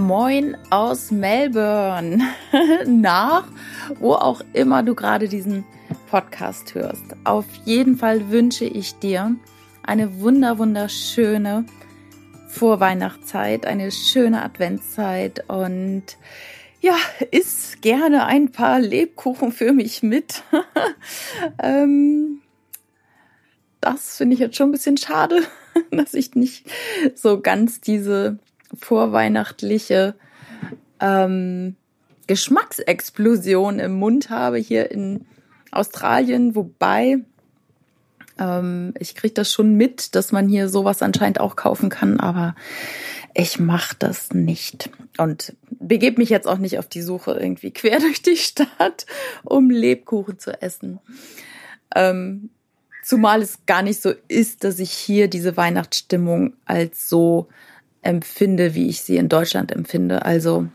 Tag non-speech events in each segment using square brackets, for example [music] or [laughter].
Moin aus Melbourne. [laughs] Nach, wo auch immer du gerade diesen Podcast hörst. Auf jeden Fall wünsche ich dir eine wunder, wunderschöne Vorweihnachtszeit, eine schöne Adventszeit und ja, iss gerne ein paar Lebkuchen für mich mit. [laughs] ähm, das finde ich jetzt schon ein bisschen schade, [laughs] dass ich nicht so ganz diese vorweihnachtliche ähm, Geschmacksexplosion im Mund habe hier in Australien, wobei ähm, ich kriege das schon mit, dass man hier sowas anscheinend auch kaufen kann, aber ich mache das nicht und begebe mich jetzt auch nicht auf die Suche irgendwie [laughs] quer durch die Stadt, um Lebkuchen zu essen. Ähm, zumal es gar nicht so ist, dass ich hier diese Weihnachtsstimmung als so empfinde, wie ich sie in Deutschland empfinde. Also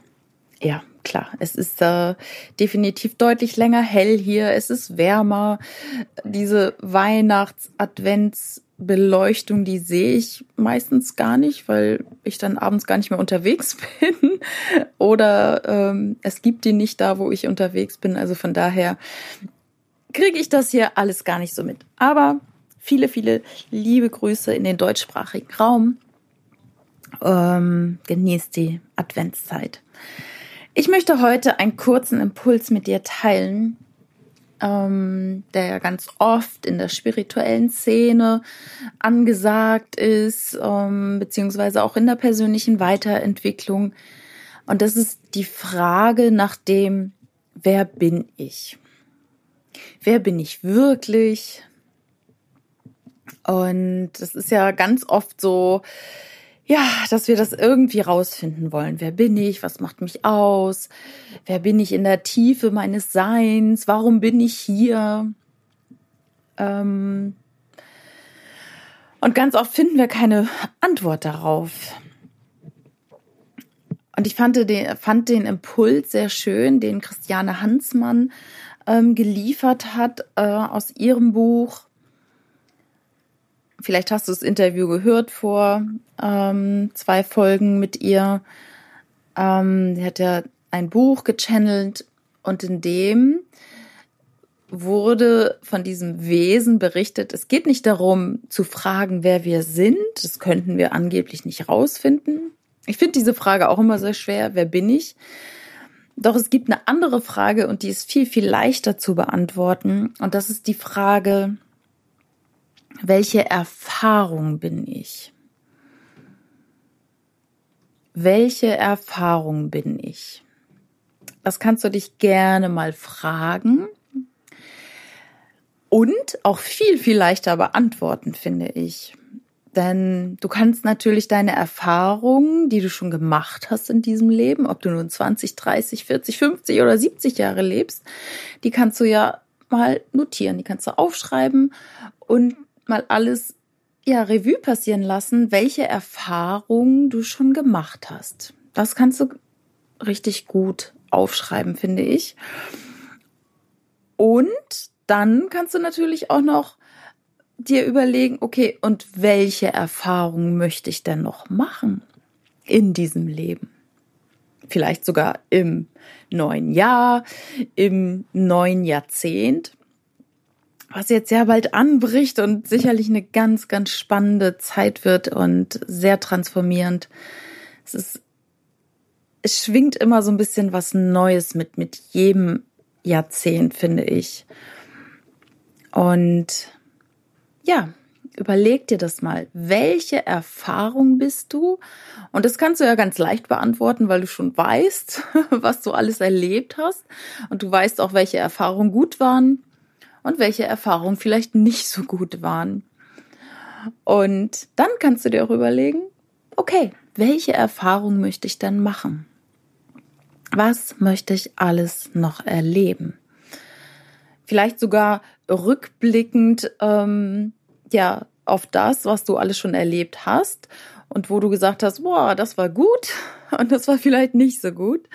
ja, klar, es ist äh, definitiv deutlich länger hell hier, es ist wärmer. Diese Weihnachts-Advents-Beleuchtung, die sehe ich meistens gar nicht, weil ich dann abends gar nicht mehr unterwegs [laughs] bin. Oder ähm, es gibt die nicht da, wo ich unterwegs bin. Also von daher kriege ich das hier alles gar nicht so mit. Aber viele, viele liebe Grüße in den deutschsprachigen Raum ähm, genießt die Adventszeit. Ich möchte heute einen kurzen Impuls mit dir teilen, ähm, der ja ganz oft in der spirituellen Szene angesagt ist, ähm, beziehungsweise auch in der persönlichen Weiterentwicklung. Und das ist die Frage nach dem, wer bin ich? Wer bin ich wirklich? Und das ist ja ganz oft so, ja, dass wir das irgendwie rausfinden wollen. Wer bin ich? Was macht mich aus? Wer bin ich in der Tiefe meines Seins? Warum bin ich hier? Ähm und ganz oft finden wir keine Antwort darauf. Und ich fand den, fand den Impuls sehr schön, den Christiane Hansmann ähm, geliefert hat äh, aus ihrem Buch Vielleicht hast du das Interview gehört vor ähm, zwei Folgen mit ihr. Ähm, sie hat ja ein Buch gechannelt und in dem wurde von diesem Wesen berichtet, es geht nicht darum zu fragen, wer wir sind. Das könnten wir angeblich nicht rausfinden. Ich finde diese Frage auch immer sehr schwer. Wer bin ich? Doch es gibt eine andere Frage und die ist viel, viel leichter zu beantworten. Und das ist die Frage, welche Erfahrung bin ich? Welche Erfahrung bin ich? Das kannst du dich gerne mal fragen und auch viel, viel leichter beantworten, finde ich. Denn du kannst natürlich deine Erfahrungen, die du schon gemacht hast in diesem Leben, ob du nun 20, 30, 40, 50 oder 70 Jahre lebst, die kannst du ja mal notieren, die kannst du aufschreiben und mal alles ja Revue passieren lassen, welche Erfahrungen du schon gemacht hast. Das kannst du richtig gut aufschreiben, finde ich. Und dann kannst du natürlich auch noch dir überlegen, okay, und welche Erfahrungen möchte ich denn noch machen in diesem Leben? Vielleicht sogar im neuen Jahr, im neuen Jahrzehnt was jetzt sehr bald anbricht und sicherlich eine ganz, ganz spannende Zeit wird und sehr transformierend. Es ist, es schwingt immer so ein bisschen was Neues mit, mit jedem Jahrzehnt, finde ich. Und ja, überleg dir das mal. Welche Erfahrung bist du? Und das kannst du ja ganz leicht beantworten, weil du schon weißt, [laughs] was du alles erlebt hast. Und du weißt auch, welche Erfahrungen gut waren und welche Erfahrungen vielleicht nicht so gut waren. Und dann kannst du dir auch überlegen, okay, welche Erfahrung möchte ich denn machen? Was möchte ich alles noch erleben? Vielleicht sogar rückblickend, ähm, ja, auf das, was du alles schon erlebt hast und wo du gesagt hast, boah, das war gut [laughs] und das war vielleicht nicht so gut.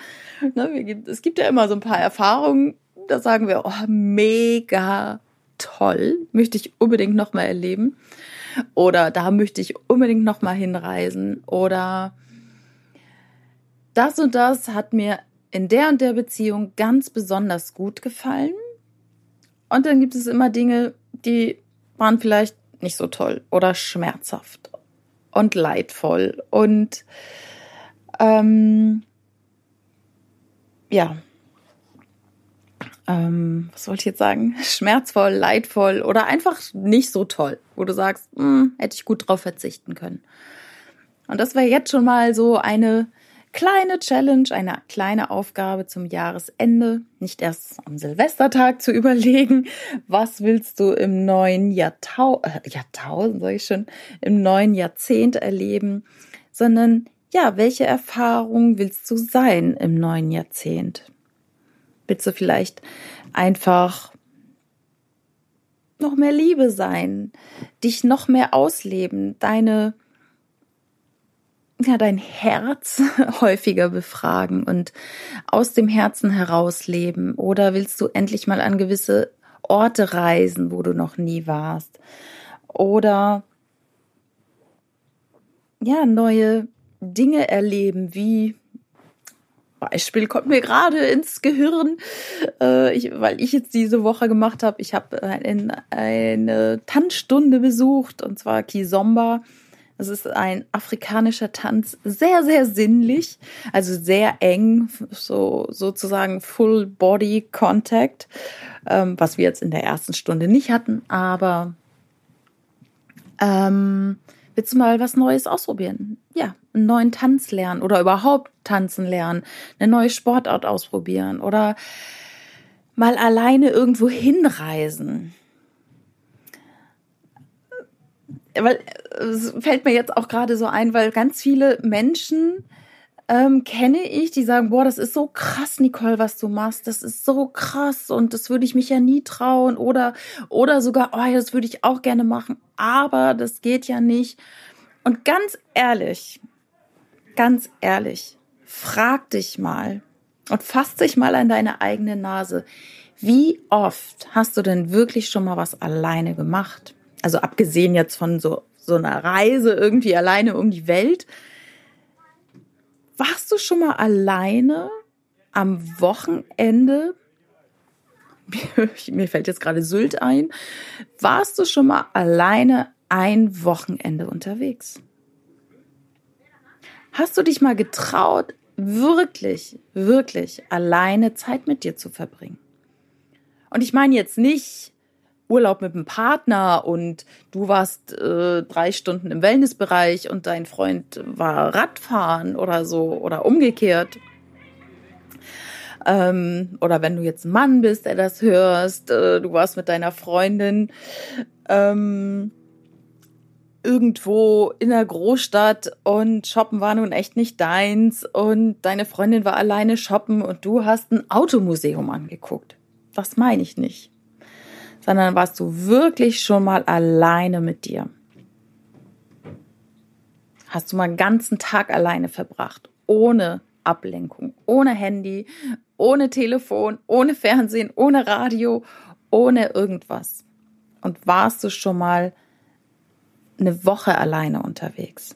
Ne, es gibt ja immer so ein paar Erfahrungen, da sagen wir, oh, mega toll, möchte ich unbedingt nochmal erleben. Oder da möchte ich unbedingt nochmal hinreisen. Oder das und das hat mir in der und der Beziehung ganz besonders gut gefallen. Und dann gibt es immer Dinge, die waren vielleicht nicht so toll oder schmerzhaft und leidvoll und ähm, ja, ähm, was wollte ich jetzt sagen? Schmerzvoll, leidvoll oder einfach nicht so toll, wo du sagst, hm, hätte ich gut drauf verzichten können. Und das wäre jetzt schon mal so eine kleine Challenge, eine kleine Aufgabe zum Jahresende, nicht erst am Silvestertag zu [laughs] überlegen, was willst du im neuen Jahrtau äh, Jahrtausend, sag ich schon, im neuen Jahrzehnt erleben, sondern ja, welche Erfahrung willst du sein im neuen Jahrzehnt? Willst du vielleicht einfach noch mehr Liebe sein, dich noch mehr ausleben, deine ja, dein Herz [laughs] häufiger befragen und aus dem Herzen heraus leben? Oder willst du endlich mal an gewisse Orte reisen, wo du noch nie warst? Oder ja, neue Dinge erleben, wie Beispiel kommt mir gerade ins Gehirn, äh, ich, weil ich jetzt diese Woche gemacht habe. Ich habe ein, eine Tanzstunde besucht und zwar Kizomba. Es ist ein afrikanischer Tanz, sehr, sehr sinnlich, also sehr eng, so sozusagen Full Body Contact, ähm, was wir jetzt in der ersten Stunde nicht hatten, aber ähm, willst du mal was Neues ausprobieren? Einen neuen Tanz lernen oder überhaupt tanzen lernen, eine neue Sportart ausprobieren oder mal alleine irgendwo hinreisen weil es fällt mir jetzt auch gerade so ein, weil ganz viele Menschen ähm, kenne ich, die sagen, boah, das ist so krass, Nicole, was du machst. Das ist so krass und das würde ich mich ja nie trauen oder oder sogar, oh, das würde ich auch gerne machen, aber das geht ja nicht. Und ganz ehrlich, ganz ehrlich, frag dich mal und fass dich mal an deine eigene Nase. Wie oft hast du denn wirklich schon mal was alleine gemacht? Also abgesehen jetzt von so, so einer Reise irgendwie alleine um die Welt. Warst du schon mal alleine am Wochenende? [laughs] Mir fällt jetzt gerade Sylt ein. Warst du schon mal alleine ein Wochenende unterwegs? Hast du dich mal getraut, wirklich, wirklich alleine Zeit mit dir zu verbringen? Und ich meine jetzt nicht Urlaub mit einem Partner und du warst äh, drei Stunden im Wellnessbereich und dein Freund war Radfahren oder so oder umgekehrt. Ähm, oder wenn du jetzt ein Mann bist, der das hörst, äh, du warst mit deiner Freundin ähm, irgendwo in der Großstadt und shoppen war nun echt nicht deins und deine Freundin war alleine shoppen und du hast ein Automuseum angeguckt. Das meine ich nicht sondern warst du wirklich schon mal alleine mit dir. Hast du mal einen ganzen Tag alleine verbracht, ohne Ablenkung, ohne Handy, ohne Telefon, ohne Fernsehen, ohne Radio, ohne irgendwas. Und warst du schon mal eine Woche alleine unterwegs?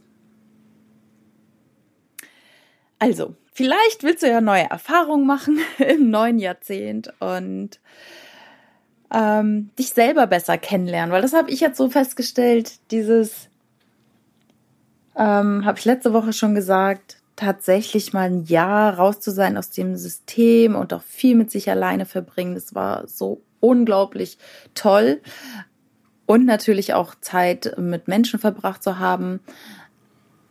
Also, vielleicht willst du ja neue Erfahrungen machen [laughs] im neuen Jahrzehnt und ähm, dich selber besser kennenlernen, weil das habe ich jetzt so festgestellt, dieses, ähm, habe ich letzte Woche schon gesagt, tatsächlich mal ein Jahr raus zu sein aus dem System und auch viel mit sich alleine verbringen, das war so unglaublich toll und natürlich auch Zeit mit Menschen verbracht zu haben,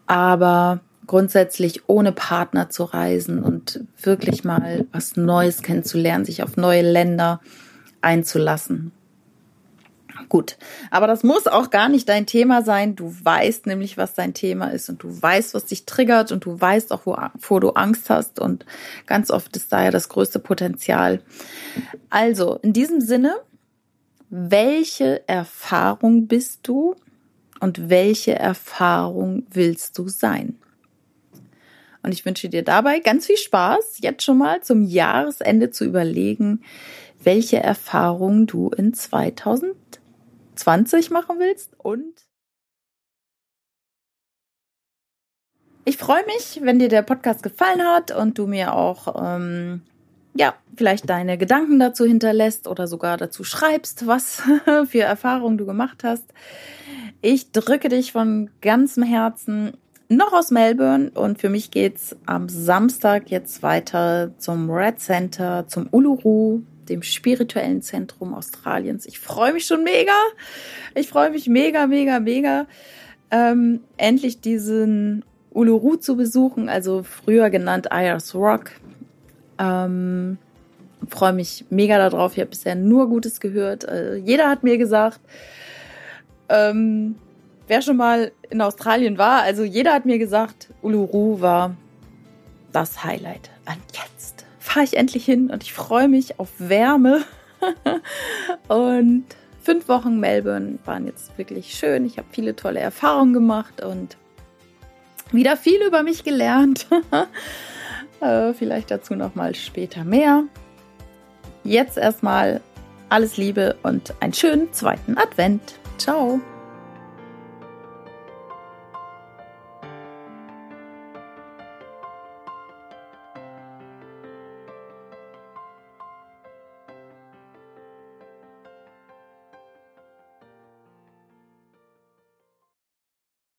aber grundsätzlich ohne Partner zu reisen und wirklich mal was Neues kennenzulernen, sich auf neue Länder einzulassen. Gut, aber das muss auch gar nicht dein Thema sein. Du weißt nämlich, was dein Thema ist und du weißt, was dich triggert und du weißt auch, wovor du Angst hast und ganz oft ist da ja das größte Potenzial. Also, in diesem Sinne, welche Erfahrung bist du und welche Erfahrung willst du sein? Und ich wünsche dir dabei ganz viel Spaß, jetzt schon mal zum Jahresende zu überlegen, welche Erfahrungen du in 2020 machen willst und Ich freue mich, wenn dir der Podcast gefallen hat und du mir auch ähm, ja vielleicht deine Gedanken dazu hinterlässt oder sogar dazu schreibst, was [laughs] für Erfahrungen du gemacht hast. Ich drücke dich von ganzem Herzen noch aus Melbourne und für mich geht's am Samstag jetzt weiter zum Red Center, zum Uluru, dem spirituellen Zentrum Australiens. Ich freue mich schon mega. Ich freue mich mega, mega, mega, ähm, endlich diesen Uluru zu besuchen, also früher genannt Ayers Rock. Ähm, freue mich mega darauf. Ich habe bisher nur Gutes gehört. Äh, jeder hat mir gesagt, ähm, wer schon mal in Australien war, also jeder hat mir gesagt, Uluru war das Highlight. Und jetzt fahre ich endlich hin und ich freue mich auf Wärme. [laughs] und fünf Wochen Melbourne waren jetzt wirklich schön. Ich habe viele tolle Erfahrungen gemacht und wieder viel über mich gelernt. [laughs] äh, vielleicht dazu noch mal später mehr. Jetzt erstmal alles Liebe und einen schönen zweiten Advent. Ciao.